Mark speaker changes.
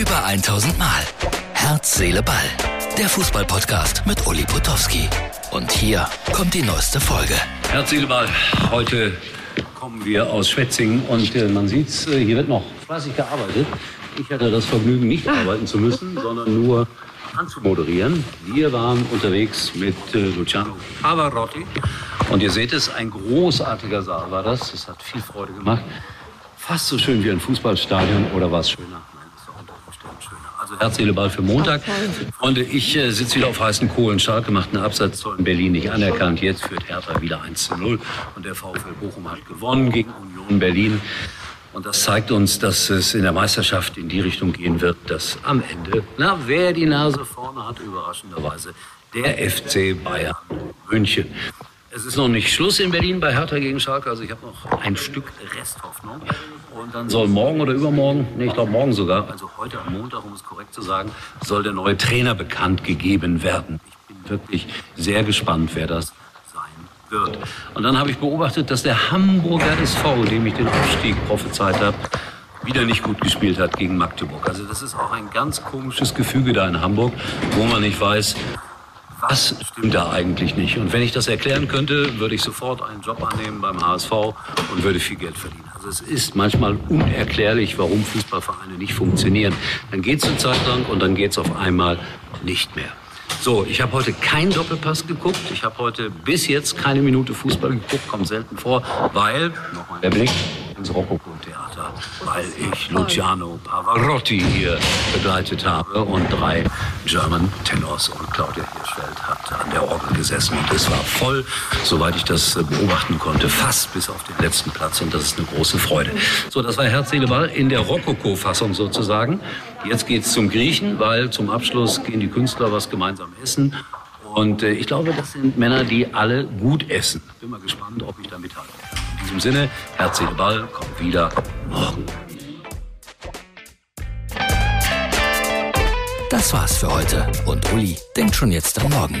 Speaker 1: Über 1000 Mal. Herz, Seele, Ball. Der Fußballpodcast mit Uli Potowski. Und hier kommt die neueste Folge.
Speaker 2: Herz, Seele, Ball. Heute kommen wir aus Schwetzingen und äh, man sieht's, äh, hier wird noch fleißig gearbeitet. Ich hatte das Vergnügen, nicht arbeiten zu müssen, sondern nur anzumoderieren. Wir waren unterwegs mit äh, Luciano Pavarotti und ihr seht es, ein großartiger Saal war das. Es hat viel Freude gemacht. Fast so schön wie ein Fußballstadion oder war es schöner? Also Herz, Seele, Ball für Montag. Freunde, ich äh, sitze wieder auf heißen Kohlen. Schalke macht einen Absatzzoll in Berlin nicht anerkannt. Jetzt führt Hertha wieder 1 zu 0 und der VfL Bochum hat gewonnen gegen Union Berlin. Und das zeigt uns, dass es in der Meisterschaft in die Richtung gehen wird, dass am Ende, na, wer die Nase vorne hat, überraschenderweise, der FC Bayern München. Es ist noch nicht Schluss in Berlin bei Hertha gegen Schalke, also ich habe noch ein Stück Resthoffnung. Und dann soll morgen oder übermorgen, nee, ich glaube morgen sogar, also heute am Montag, um es korrekt zu sagen, soll der neue Trainer bekannt gegeben werden. Ich bin wirklich sehr gespannt, wer das wird. Und dann habe ich beobachtet, dass der Hamburger SV, dem ich den Aufstieg prophezeit habe, wieder nicht gut gespielt hat gegen Magdeburg. Also das ist auch ein ganz komisches Gefüge da in Hamburg, wo man nicht weiß, was stimmt da eigentlich nicht. Und wenn ich das erklären könnte, würde ich sofort einen Job annehmen beim HSV und würde viel Geld verdienen. Also es ist manchmal unerklärlich, warum Fußballvereine nicht funktionieren. Dann geht es eine Zeit lang und dann geht es auf einmal nicht mehr. So, ich habe heute keinen Doppelpass geguckt. Ich habe heute bis jetzt keine Minute Fußball geguckt, kommt selten vor, weil, nochmal der Blick ins Rokoko-Theater, weil ich Luciano Pavarotti hier begleitet habe und drei German Tenors und Claudia an der Orgel gesessen und es war voll, soweit ich das äh, beobachten konnte, fast bis auf den letzten Platz und das ist eine große Freude. So, das war Herz, Seele, Ball in der Rokoko-Fassung sozusagen. Jetzt geht's zum Griechen, weil zum Abschluss gehen die Künstler was gemeinsam essen. Und äh, ich glaube, das sind Männer, die alle gut essen. Bin mal gespannt, ob ich da mithalte. In diesem Sinne, Herz, Seele, Ball kommt wieder morgen.
Speaker 1: Das war's für heute. Und Uli denkt schon jetzt an morgen.